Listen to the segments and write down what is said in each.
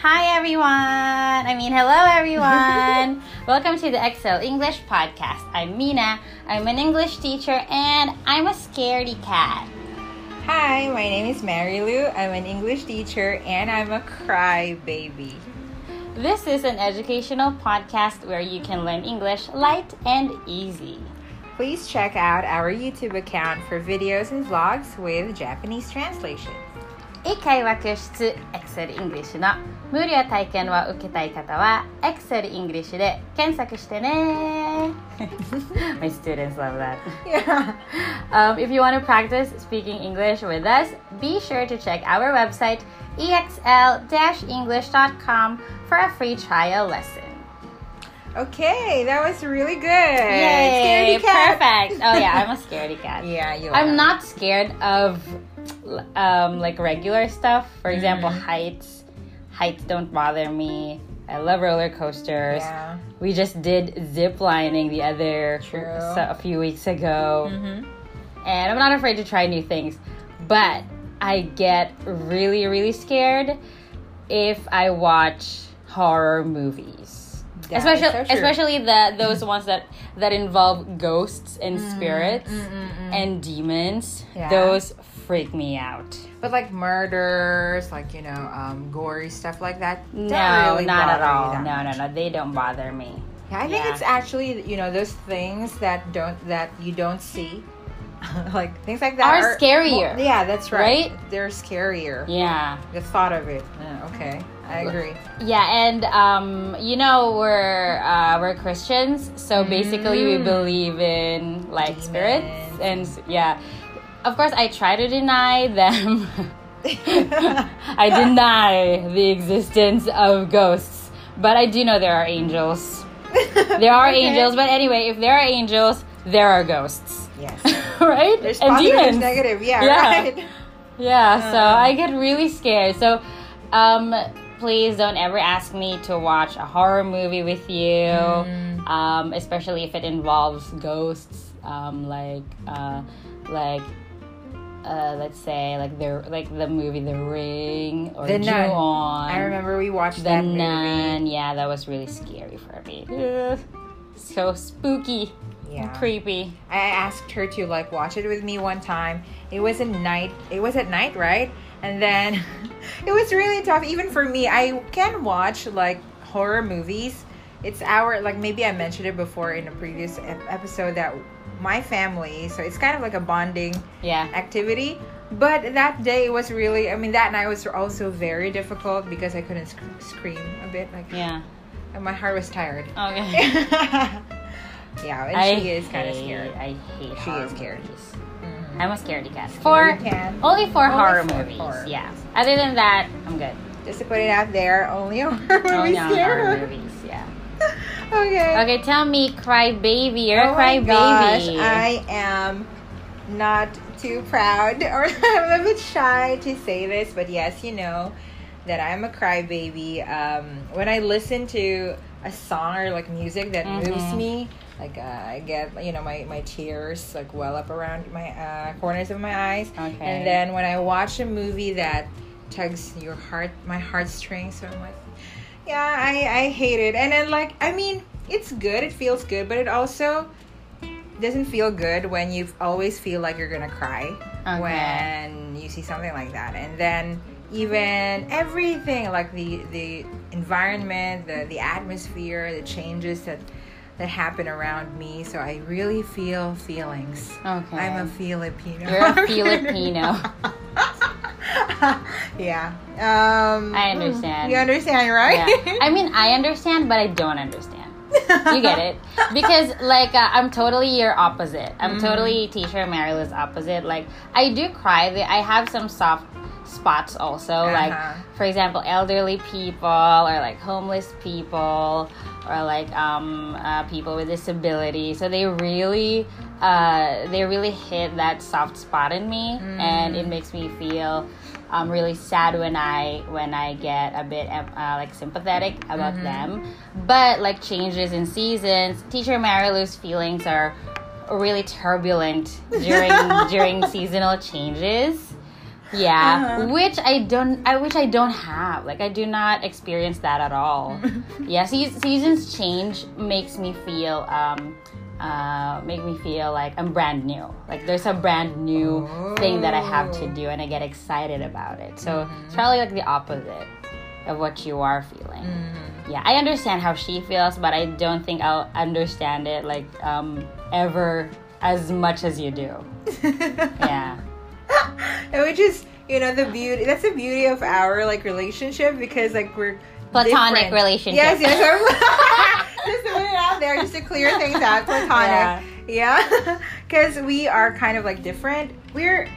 Hi, everyone. I mean, hello, everyone. Welcome to the Excel English Podcast. I'm Mina. I'm an English teacher and I'm a scaredy cat. Hi, my name is Mary Lou. I'm an English teacher and I'm a crybaby. This is an educational podcast where you can learn English light and easy. Please check out our YouTube account for videos and vlogs with Japanese translation. 英会話教室 Excel English の無料体験を受けたい方は Excel English で検索してね My students love that Yeah. um, If you want to practice speaking English with us be sure to check our website exl-english.com for a free trial lesson Okay, that was really good. Yay! Scaredy cat. Perfect. Oh yeah, I'm a scaredy cat. Yeah, you Are. I'm not scared of um, like regular stuff. For example, Mm-hmm. heights. Heights don't bother me. I love roller coasters. Yeah. We just did zip lining the other True. a few weeks ago, Mm-hmm. and I'm not afraid to try new things. But I get really, really scared if I watch horror movies. That especially, so especially the those ones that that involve ghosts and spirits and demons. Mm, Yeah. Those freak me out. But like murders, like you know, um, gory stuff like that. No, really not at all. No, no, no. They don't bother me. Yeah, I think Yeah. it's actually you know those things that don't that you don't see, like things like that Are scarier. Well, yeah, that's right. Right? They're scarier. Yeah. The thought of it. Yeah, okay, I agree. Yeah, and um, you know we're uh, we're Christians, so basically we Mm. believe in like spirits and yeah. Of course, I try to deny them. I deny the existence of ghosts, but I do know there are angels. There are Okay. angels, but anyway, if there are angels, there are ghosts, Yes. right? There's and positive, demons. there's negative. Yeah, Yeah. right. Yeah, so Uh. I get really scared. So, um, please don't ever ask me to watch a horror movie with you, Mm. um, especially if it involves ghosts, um, like, uh, like, uh, let's say, like the like the movie The Ring or The Nun. Ju-on. I remember we watched The that movie. Nun. Yeah, that was really scary for me. Ugh. So spooky, Yeah. creepy. I asked her to like watch it with me one time. It was at night. It was at night, right? And then it was really tough even for me. I can watch like horror movies. It's our like maybe I mentioned it before in a previous episode that my family, so it's kind of like a bonding Yeah. activity. But that day it was really I mean that night was also very difficult because I couldn't sc- scream a bit like Yeah. and my heart was tired. Okay. yeah, and I she is kind of scared. I hate She is scared. movies. I'm a scaredy cat. For can. only for Only horror movies. horror yeah. Other than that, I'm good. Just to put it out there, only horror movies on scare horror movies. Yeah. Okay. Okay, tell me, cry baby. You're oh a cry my gosh, baby. I am not too proud or I'm a bit shy to say this, but yes, you know that I'm a crybaby. Um, when I listen to a song or like music that moves Mhm. me, like uh, I get you know my my tears like well up around my uh, corners of my eyes. Okay. And then when I watch a movie that tugs your heart, my heartstrings, so I'm like, yeah, I I hate it. And then like I mean, it's good, it feels good, but it also doesn't feel good when you always feel like you're gonna cry Okay. when you see something like that, and then even everything like the the environment, the the atmosphere, the changes that that happen around me. So I really feel feelings. Okay. I'm a Filipino. You're a Filipino. yeah. Um, I understand. You understand, right? yeah. I mean, I understand, but I don't understand. You get it? Because, like, uh, I'm totally your opposite. I'm Mm-hmm. totally teacher Marilu's opposite. Like, I do cry. I have some soft spots also. Like, Uh-huh. for example, elderly people or like homeless people or like um, uh, people with disability. So they really, uh, they really hit that soft spot in me, and Mm. it makes me feel um, really sad when I when I get a bit uh, like sympathetic about Mm-hmm. them. But like changes in seasons, Teacher Marilu's feelings are really turbulent during during seasonal changes. Yeah, Uh-huh. which I don't, I which I don't have. Like I do not experience that at all. yeah, se- seasons change makes me feel, um, uh, make me feel like I'm brand new. Like there's a brand new thing that I have to Oh. do, and I get excited about it. So Mm-hmm. it's probably like the opposite of what you are feeling. Mm-hmm. Yeah, I understand how she feels, but I don't think I'll understand it like um, ever as much as you do. Yeah. and which is you know the beauty that's the beauty of our like relationship because like we're Platonic different. relationship. yes yes just to put it out there just to clear things out platonic yeah because we are kind of like different we're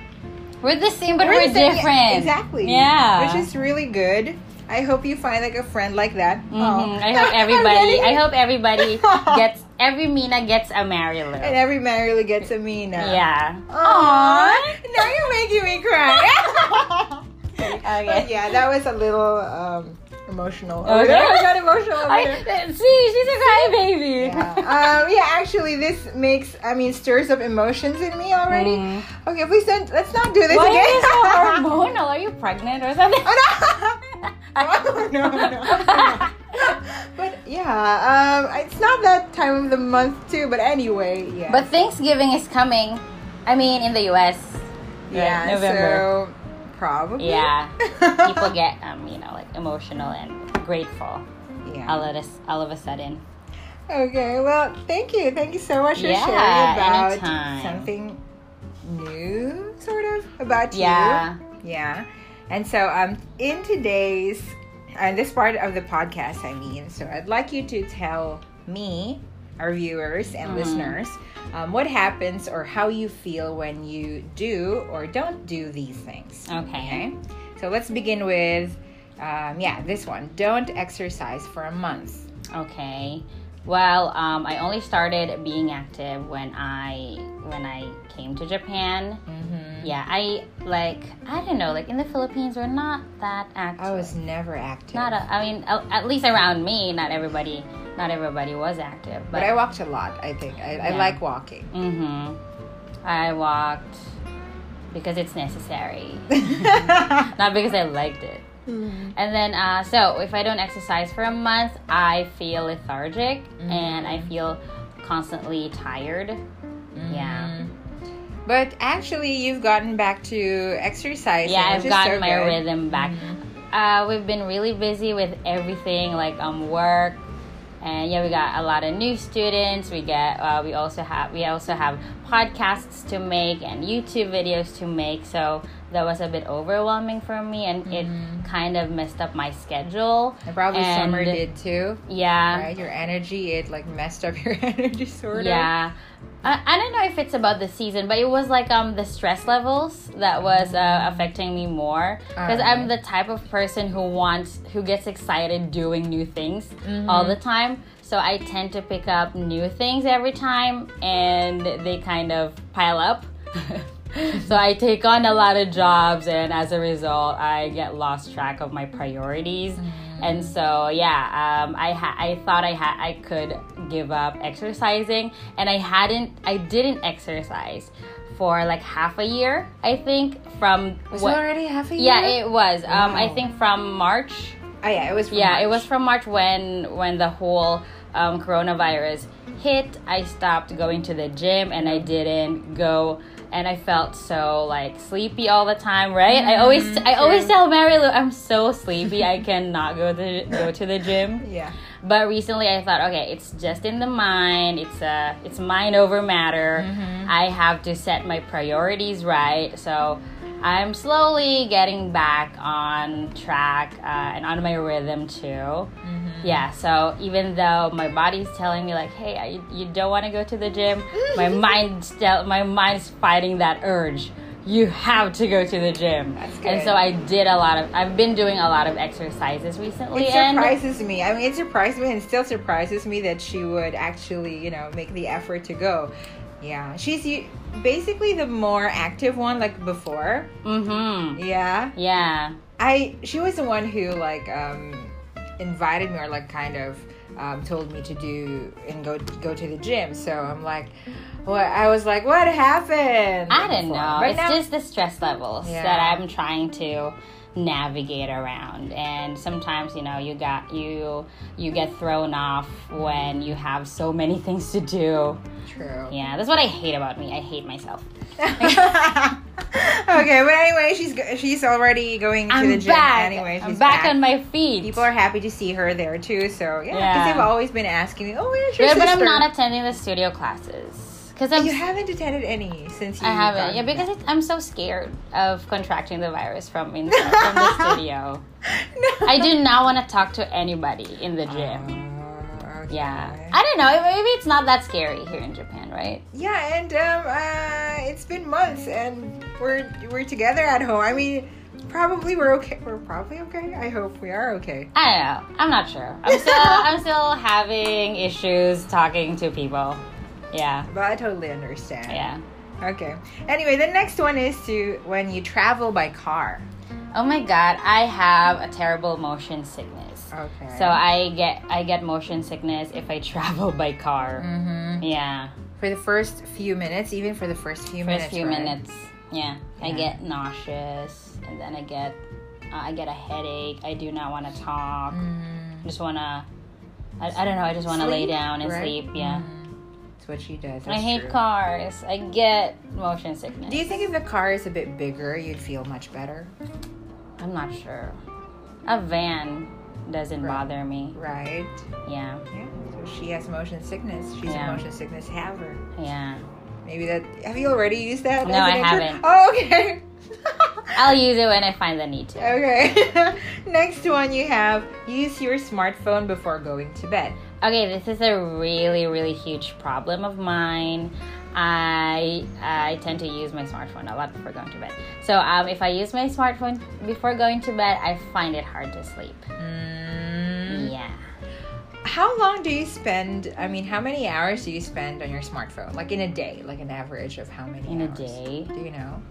We're the same, but we're, same- different. exactly Yeah. which is Marilu good i hope you find like a friend like that Mhm. Oh. I hope everybody. I hope everybody gets every Mina gets a Marilu. and every really gets a Mina. yeah. Aww. Now you're making me cry. Okay. But yeah, that was a little um, emotional. Okay. I got emotional. over I, see, she's a crybaby. Yeah. um, yeah, actually, this makes, I mean, stirs up emotions in me already. Mm. Okay, please don't, let's not do this Why again. are you so hormonal? Are you pregnant or something? Oh, no, no, no. but yeah, um, it's not that time of the month too. But anyway, yeah. But Thanksgiving is coming. I mean, in the U.S. yeah, November. so probably. Yeah, people get um, you know, like emotional and grateful yeah. all of a, all of a sudden. Okay, well, thank you. Thank you so much for Yeah, sharing about anytime. something new, sort of, about Yeah. you. Yeah. Yeah. And so, um, in today's, uh, this part of the podcast, I mean, so I'd like you to tell me, our viewers and Mhm. listeners, um, what happens or how you feel when you do or don't do these things. Okay. So let's begin with, um, yeah, this one. Don't exercise for a month. Okay. Well, um, I only started being active when I when I came to Japan. Mm-hmm. Yeah, I like I don't know, like in the Philippines, we're not that active. I was never active. not. A, I mean, a- at least around me, not everybody. Not everybody was active, but I walked a lot. I think I, I like walking. Mm-hmm. I walked because it's necessary, not because I liked it. Mm-hmm. And then, uh, so if I don't exercise for a month, I feel lethargic Mm-hmm. and I feel constantly tired. Yeah. Mm-hmm. But actually, you've gotten back to exercise. Yeah, I've gotten so my good. Mm-hmm. rhythm back. Uh, we've been really busy with everything, like um, work, and yeah, we got a lot of new students. We get, uh, we also have, we also have podcasts to make and YouTube videos to make. So that was a bit overwhelming for me, and it kind of messed up my schedule. And probably And- summer did too. Yeah, Right, your energy it like messed up your energy sort of. Yeah. I, I don't know if it's about the season, but it was like um the stress levels that was uh, affecting me more because I'm the type of person who wants who gets excited doing new things all the time. So I tend to pick up new things every time, and they kind of pile up. so I take on a lot of jobs, and as a result, I get lost track of my priorities. And so, yeah, um, I ha- I thought I had I could give up exercising, and I hadn't. I didn't exercise for like half a year. I think from Was what- it already half a year? yeah, it was. Um, I think from March. Oh, yeah, it was. From Yeah, it was from March when when the whole um, coronavirus hit. I stopped going to the gym and I didn't go. And I felt so like sleepy all the time, right? I always I always tell Mary Lou I'm so sleepy I cannot go to go to the gym. Yeah. But recently I thought, okay, it's just in the mind. It's uh it's mind over matter. I have to set my priorities right. So I'm slowly getting back on track uh, and on my rhythm too. Yeah, so even though my body's telling me like, "Hey, I, you don't want to go to the gym," my mind still my mind's fighting that urge. You have to go to the gym, That's and so I did a lot of. I've been doing a lot of exercises recently, It and surprises me. I mean, it surprised me and still surprises me that she would actually, you know, make the effort to go. Yeah, she's basically the more active one, like before. mm-hmm. Yeah, Yeah. I she was the one who like um invited me or like kind of um, told me to do and go go to the gym. So I'm like, well, I was like, what happened? I don't know. But it's now- just the stress levels Yeah. that I'm trying to navigate around and sometimes you know you got you you get thrown off when you have so many things to do true. yeah that's what i hate about me i hate myself okay, but anyway, she's she's already going to i'm the gym. back Anyway, she's i'm back, on my feet People are happy to see her there too. So yeah, because Yeah. they've always been asking me, "Oh, where's your yeah, but i'm not attending the studio classes because You haven't attended any since you. I haven't. Yeah, because it's, I'm so scared of contracting the virus from inside from the studio. no. I do not want to talk to anybody in the gym. Okay. Yeah, I don't know. Maybe it's not that scary here in Japan, right? Yeah, and um, uh, it's been months, and we're we're together at home. I mean, probably we're okay. We're probably okay. I hope we are okay. I don't know. I'm not sure. I'm still I'm still having issues talking to people. Yeah, But I totally understand. yeah. Okay. Anyway, the next one is to when you travel by car. Oh my god, I have a terrible motion sickness. Okay. So I get I get motion sickness if I travel by car. Mm-hmm. Yeah. For the first few minutes, even for the first few first minutes. few right? minutes yeah, i get nauseous and then i get uh, i get a headache i do not want to talk Mm. just want to I, I don't know i just want to lay down and right? sleep yeah Mhm. That's what she does. i hate true. cars i get motion sickness Do you think if the car is a bit bigger, you'd feel much better? i'm not sure a van doesn't Right. bother me Right. yeah Yeah. So she has motion sickness. She's Yeah. a motion sickness haver. yeah Maybe that. Have you already used that? No, I haven't. Oh, okay. i'll use it when i find the need to Okay. Next one you have use your smartphone before going to bed. Okay, this is a really, really huge problem of mine. I I tend to use my smartphone a lot before going to bed. So um, if I use my smartphone before going to bed, I find it hard to sleep. Mm. Yeah. How long do you spend? I mean, how many hours do you spend on your smartphone? Like in a day, like an average of how many In a day? Do you know?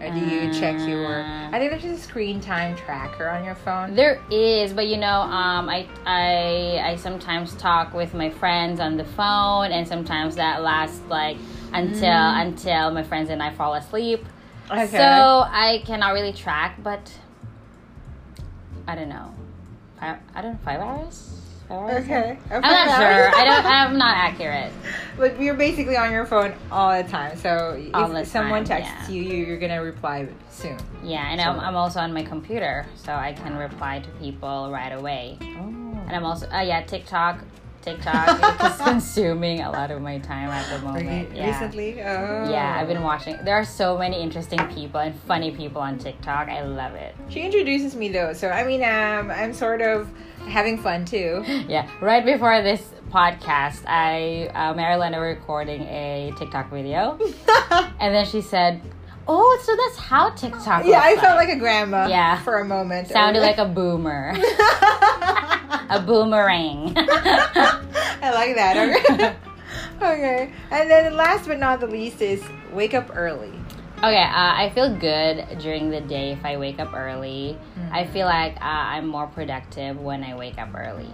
Or do you check your? Uh, I think there's a screen time tracker on your phone. There is, but you know, um, I I I sometimes talk with my friends on the phone, and sometimes that lasts like until until my friends and I fall asleep. Okay. So I cannot really track, but I don't know. I don't know, five hours. Okay. I'm not sure. I don't. I'm not accurate. But you're basically on your phone all the time. So if All the someone time, texts yeah. you, you, you're gonna reply soon. Yeah, and I'm, I'm also on my computer, so I can reply to people right away. Oh. And I'm also, uh, yeah, TikTok. TikTok is consuming a lot of my time at the moment. Yeah. Recently? Oh. Yeah, I've been watching. There are so many interesting people and funny people on TikTok. I love it. She introduces me though, so I mean, um, I'm sort of having fun too. Yeah, right before this podcast, I uh, Marilyn were recording a TikTok video, and then she said, "Oh, so that's how TikTok." yeah, I felt like a grandma. Yeah. For a moment. sounded like a boomer, a boomerang. I like that. Okay. okay. And then last but not the least is wake up early. Okay, uh, I feel good during the day if I wake up early. I feel like uh, I'm more productive when I wake up early.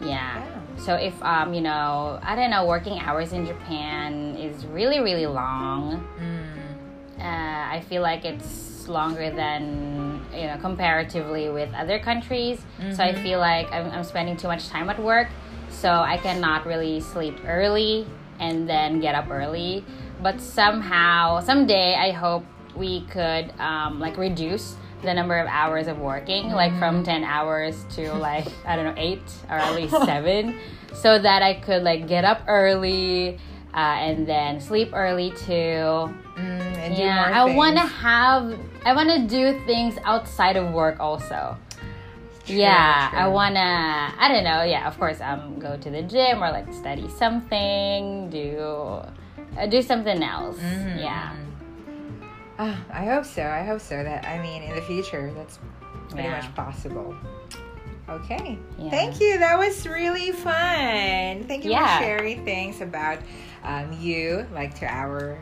Yeah. So if um you know I don't know working hours in Japan is really really long. Mm. Uh, I feel like it's longer than you know comparatively with other countries. So I feel like I'm, I'm spending too much time at work, so I cannot really sleep early and then get up early. But somehow, someday, I hope we could um, like reduce the number of hours of working, like from ten hours to like I don't know eight or at least seven, so that I could like get up early. Uh, and then sleep early too. Mm, Yeah, I want to have, I want to do things outside of work also. True, yeah, I want to, I don't know, yeah, of course, um, go to the gym or like study something, do, uh, do something else. Mhm, Yeah. Ah, I hope so. I hope so. That I mean, in the future, that's pretty Yeah. much possible. Okay. Yeah. Thank you. That was really fun. Thank you Yeah. for sharing things about um, you, like to our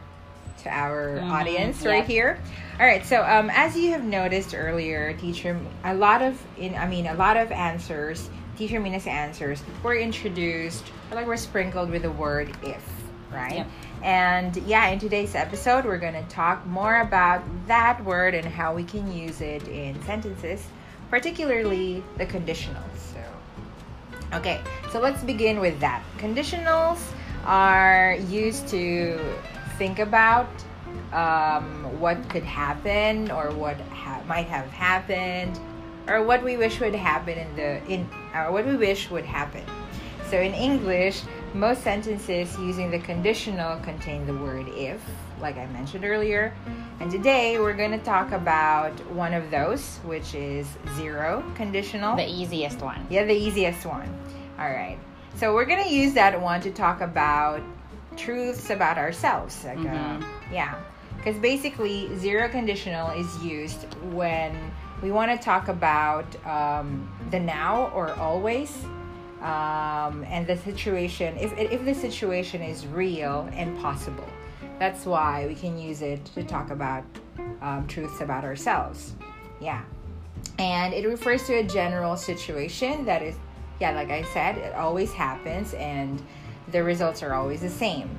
to our Mhm, audience right here. All right. So, um, as you have noticed earlier, teacher, a lot of in I mean, a lot of answers Teacher Mina's answers were introduced, or like were sprinkled with the word if, right? Yep. And yeah, in today's episode, we're going to talk more about that word and how we can use it in sentences, particularly the conditionals. So, okay, so let's begin with that. Conditionals are used to think about um, what could happen or what ha- might have happened or what we wish would happen in the in or what we wish would happen. So in English, most sentences using the conditional contain the word if, like I mentioned earlier. And today we're going to talk about one of those, which is zero conditional. The easiest one. Yeah, the easiest one. All right. So we're gonna use that one to talk about truths about ourselves. Like, uh, Mhm. yeah, because basically zero conditional is used when we want to talk about um, the now or always, um, and the situation. If if the situation is real and possible, that's why we can use it to talk about um, truths about ourselves. Yeah and it refers to a general situation that is yeah like i said it always happens and the results are always the same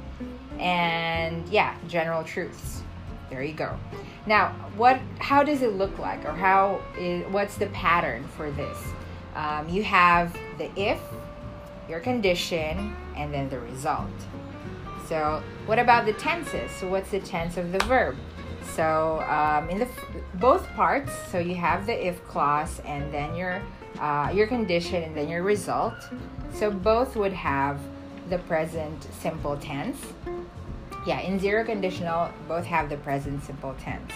and yeah general truths there you go now what how does it look like or how is what's the pattern for this um, you have the if your condition and then the result so what about the tenses so what's the tense of the verb so um, in the both parts, so you have the if clause and then your uh, your condition and then your result. So both would have the present simple tense. Yeah, in zero conditional, both have the present simple tense.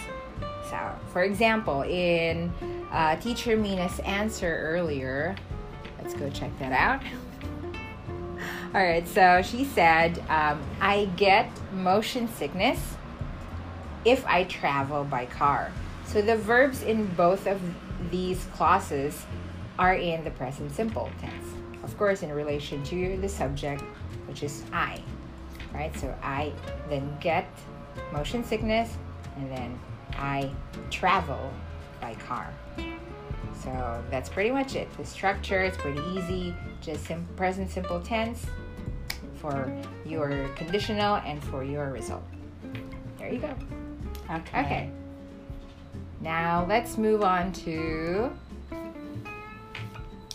So, for example, in uh, Teacher Mina's answer earlier, let's go check that out. All right, so she said, um, I get motion sickness if I travel by car. So the verbs in both of these clauses are in the present simple tense. Of course, in relation to the subject, which is I, right? So I then get motion sickness and then I travel by car. So that's pretty much it. The structure is pretty easy, just sim- present simple tense for your conditional and for your result. There you go. Okay. Okay. Now let's move on to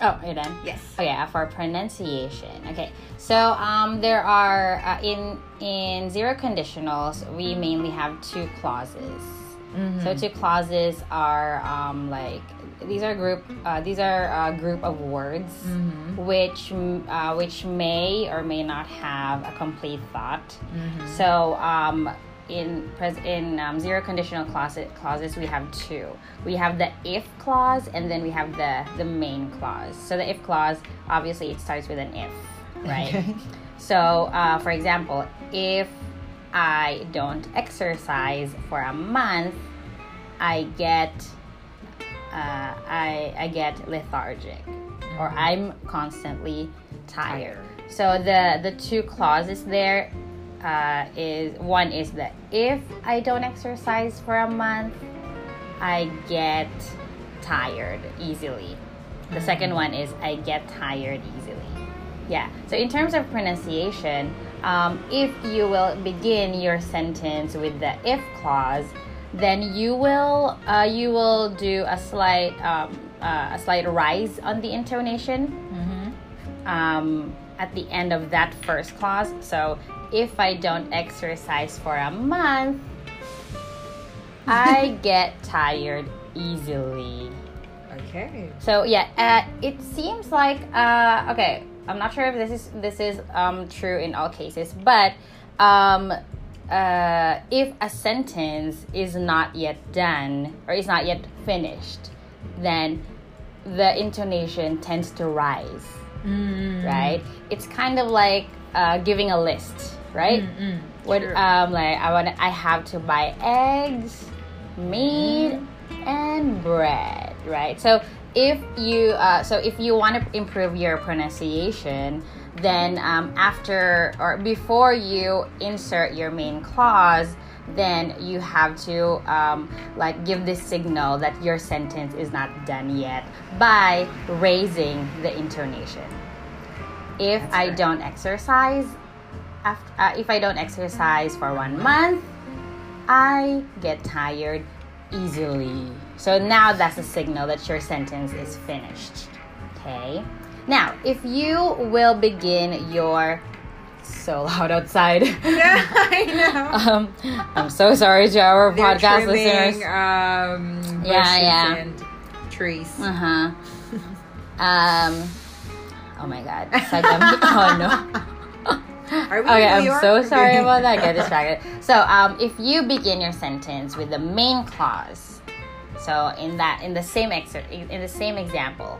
Oh, you're done. yes. Oh yeah, for pronunciation. Okay, so um, there are uh, in in zero conditionals we mainly have two clauses. So two clauses are um, like these are group uh, these are a group of words which mm, uh, which may or may not have a complete thought. So um, in pres- in um, zero conditional clauses clauses we have two. We have the if clause and then we have the the main clause. So the if clause obviously it starts with an if, right? Okay. So uh, for example, if I don't exercise for a month, I get uh, I I get lethargic or I'm constantly tired. So the the two clauses there uh, is one is that if I don't exercise for a month, I get tired easily. The second one is I get tired easily. Yeah. So in terms of pronunciation, um, if you will begin your sentence with the if clause, then you will uh, you will do a slight um, uh, a slight rise on the intonation um, at the end of that first clause. So if I don't exercise for a month, I get tired easily. Okay. So yeah, uh, it seems like uh, okay. I'm not sure if this is this is um, true in all cases, but um, uh, if a sentence is not yet done or is not yet finished, then the intonation tends to rise. Mm. Right? It's kind of like uh, giving a list, right? Mm-mm. What True. um like I want I have to buy eggs, meat, and bread, right? So if you uh, so if you want to improve your pronunciation, then um, after or before you insert your main clause, then you have to um, like give this signal that your sentence is not done yet by raising the intonation. If That's I right. don't exercise, after, uh, if I don't exercise for one month, I get tired easily. So now that's a signal that your sentence is finished. Okay. Now, if you will begin your so loud outside. Yeah, I know. um, I'm so sorry to our They're podcast trimming, listeners. Um, Yeah, yeah. and trees. Uh huh. Um. Oh my God. Sagami- oh no. Are we Okay, in New I'm York? so sorry about that. I get distracted. So, um, if you begin your sentence with the main clause, so in that, in the same exer- in the same example,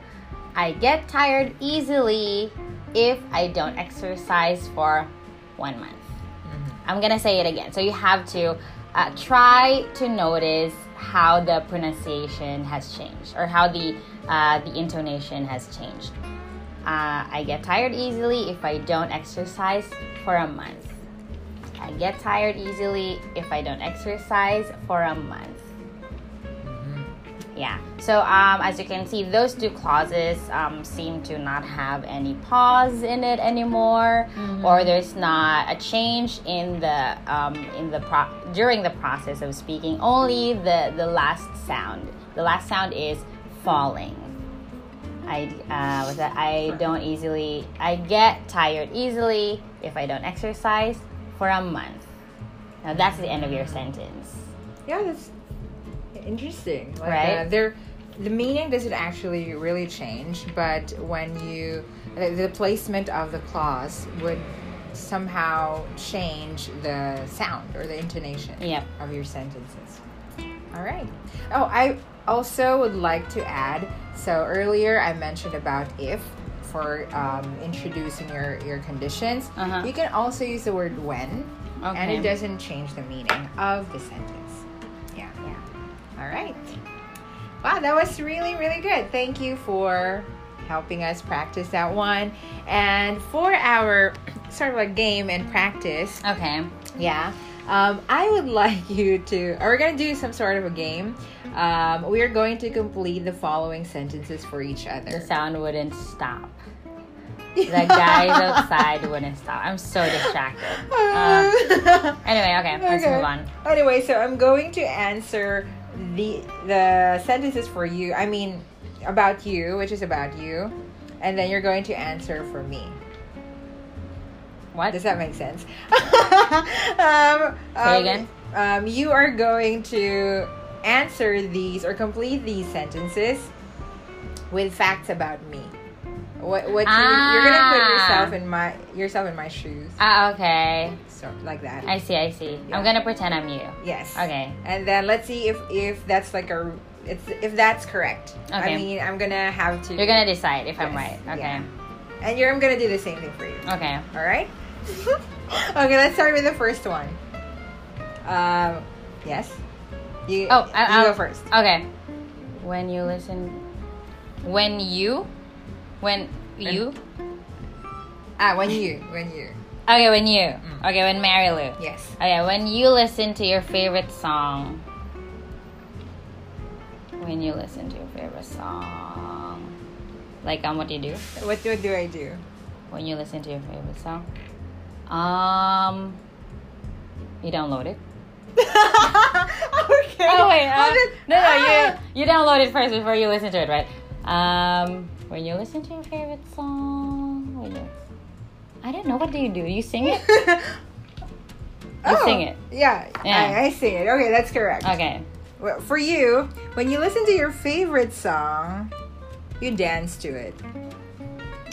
I get tired easily if I don't exercise for one month. I'm gonna say it again. So you have to uh, try to notice how the pronunciation has changed or how the uh, the intonation has changed. Uh, I get tired easily if I don't exercise for a month. I get tired easily if I don't exercise for a month. Yeah. So um, as you can see, those two clauses um, seem to not have any pause in it anymore, or there's not a change in the um, in the pro- during the process of speaking. Only the the last sound. The last sound is falling. I uh, was that I don't easily. I get tired easily if I don't exercise for a month. Now that's the end of your sentence. Yeah, that's interesting. Like, Right? Uh, there, the meaning doesn't actually really change, but when you the, the placement of the clause would somehow change the sound or the intonation Yep. of your sentences. All right. Oh, I also would like to add. So earlier I mentioned about if for um, introducing your your conditions. Uh-huh. You can also use the word when, and it doesn't change the meaning of the sentence. Yeah. Yeah. All right. Wow, that was really, really good. Thank you for helping us practice that one. And for our sort of a game and practice, Okay. yeah, um, I would like you to, or we're going to do some sort of a game. Um, we are going to complete the following sentences for each other. The sound wouldn't stop. The guys outside wouldn't stop. I'm so distracted. Uh, anyway, okay, let's Okay. move on. Anyway, so I'm going to answer the the sentences for you. I mean, about you, which is about you, and then you're going to answer for me. What? Does that make sense? um, Say um, again? Um, you are going to answer these or complete these sentences with facts about me. What what you, you're gonna put Ah. yourself in my yourself in my shoes, Ah, okay. Like that. I see, I see. Yeah. I'm gonna pretend I'm you. yes. Okay. And then let's see if if that's like a it's if that's correct. Okay. I mean, I'm gonna have to. You're gonna decide if I'm right. Okay. yeah. And you're I'm gonna do the same thing for you. Okay. All right. okay, let's start with the first one. Um, yes. You. Oh, I, you I'll, go first. Okay. When you listen, when you, when you. Ah, when you, when you. Okay, when you. Mm. Okay, when Mary Lou. Yes. Okay, when you listen to your favorite song. When you listen to your favorite song. Like um what do you do? What what do I do? When you listen to your favorite song? Um you download it? okay. Oh wait, uh, did- no no Ah. you you download it first before you listen to it, right? Um when you listen to your favorite song, you I don't know, what do you do? You sing it? You oh, sing it. Oh, Yeah, Yeah. I, I sing it. Okay, that's correct. Okay. Well, for you, when you listen to your favorite song, you dance to it.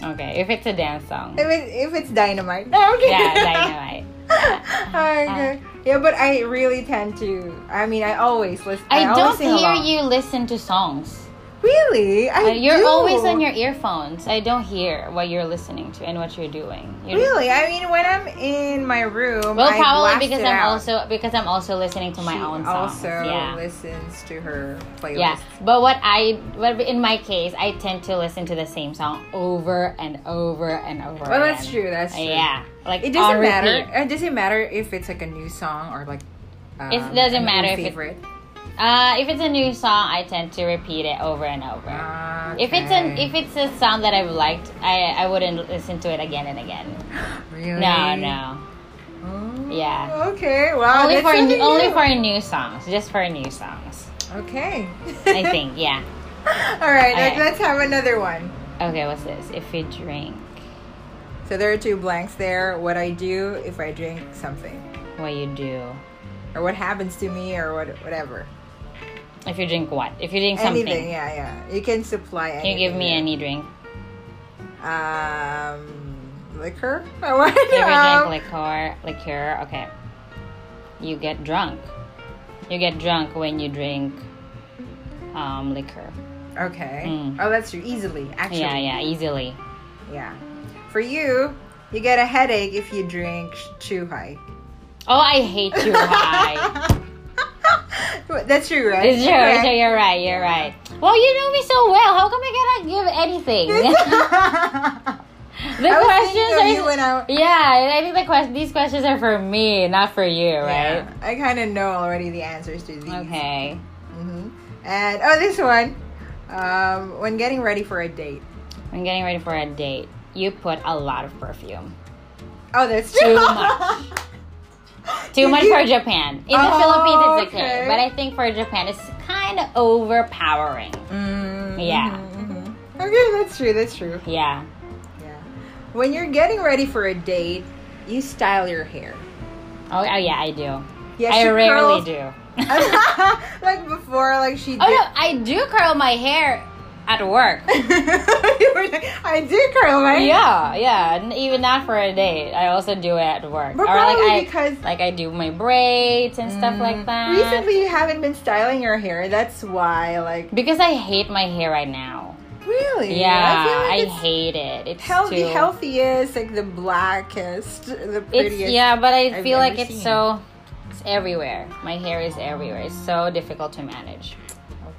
Okay. If it's a dance song. If, it, if it's dynamite. Okay. Yeah, dynamite. okay. Uh, uh. Yeah, but I really tend to. I mean, I always listen. I, always don't hear you listen to songs. Really? I Uh, you're do. always on your earphones. I don't hear what you're listening to and what you're doing. You're, Really? I mean, when I'm in my room, Well, I probably because it I'm out. also because I'm also listening to my She own songs. also yeah. listens to her playlist. Yeah, but what I, but in my case, I tend to listen to the same song over and over and over. Well, that's true. That's true. Yeah, like It doesn't matter. repeat. It doesn't matter if it's like a new song or like Um, It doesn't matter if it- favorite. Uh, if it's a new song, I tend to repeat it over and over. If it's an if it's a song that I've liked, I I wouldn't listen to it again and again. really No, no. Oh, Yeah. Okay. Wow. only for something only new. for new songs, just for new songs. Okay. I think, yeah. All right. Let's have another one. Okay, what's this? If you drink, So there are two blanks there. What I do if I drink something, what you do? or what happens to me, or what whatever. If you drink what? If you drink something, Anything. Yeah, yeah. You can supply can you give me any drink? Um, liquor. What? If you Um, drink liquor, liquor, okay. You get drunk. You get drunk when you drink um, liquor. Okay. Mm. Oh, that's true. Easily, actually. Yeah, yeah, easily. Yeah. For you, you get a headache if you drink too high. Oh, I hate too high. That's true, right? it's true. Okay. So you're right. You're right. Well, you know me so well. How come I cannot give anything? the I questions are. I, yeah, I think the quest- these questions are for me, not for you, right? Yeah, I kind of know already the answers to these. Okay. hmm And oh, this one. Um, when getting ready for a date. When getting ready for a date, you put a lot of perfume. Oh, that's true. Too much. Too much for Japan. In the Oh, Philippines, it's okay, okay. but I think for Japan, it's kind of overpowering. Mm, Yeah. mhm, mhm. Okay, that's true. That's true. Yeah. Yeah. When you're getting ready for a date, you style your hair. Oh, oh yeah, I do. Yeah, I rarely curls- do. like before, like she did. Oh no, I do curl my hair at work. Like, I do curl my hair. Yeah, yeah. n- Even not for a date. I also do it at work. But or like probably I because like I do my braids and stuff like Mm, that. Recently, you haven't been styling your hair. That's why, like, because I hate my hair right now. really. Yeah, I feel I, hate it. It's healthy, too healthiest, like the blackest, the prettiest. It's yeah, but I I've feel like it's seen. so it's everywhere. My hair is everywhere. It's so difficult to manage.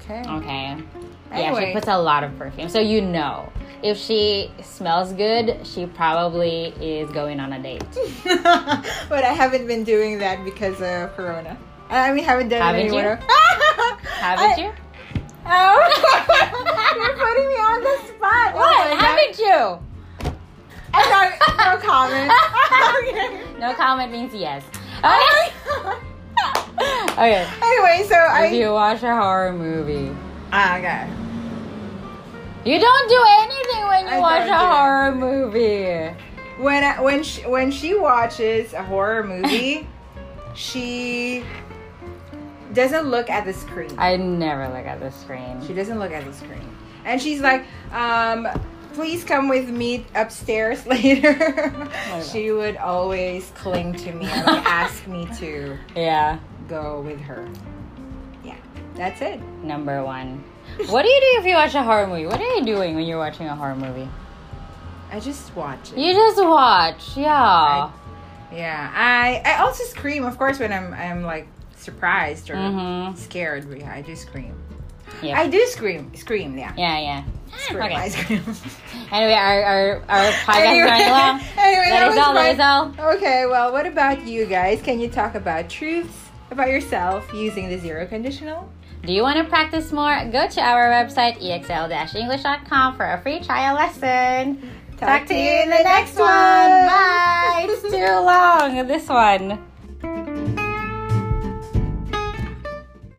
Okay. Okay. Yeah, she puts a lot of perfume. So you know, if she smells good, she probably is going on a date. but I haven't been doing that because of Corona. I mean, haven't done Haven't it you? anymore. Haven't you? Oh, you're putting me on the spot. Oh what? Oh Haven't you? I thought, no comment. okay. No comment means yes. Okay. Okay. Anyway, so I. If you watch a horror movie, Ah, okay. you don't do anything when you I watch a horror movie. When I, when she, when she watches a horror movie, she doesn't look at the screen. I never look at the screen. She doesn't look at the screen. And she's like, um, please come with me upstairs later. she would always cling to me and ask me to Yeah. go with her. Yeah, that's it. Number one. What do you do if you watch a horror movie? What are you doing when you're watching a horror movie? I just watch it. You just watch, yeah. yeah, I I also scream, of course, when I'm I'm like surprised or Mhm. scared. Yeah, I do scream. Yeah. I do scream, scream. Yeah, yeah, yeah. Okay. I scream. Anyway, our our, our podcast Anyway- is running long. anyway, that is all. That fun. all. Okay, well, what about you guys? Can you talk about truths about yourself using the zero conditional? Do you want to practice more? Go to our website exl-english.com for a free trial lesson. Talk to you in the next one. Bye. it's too long. This one.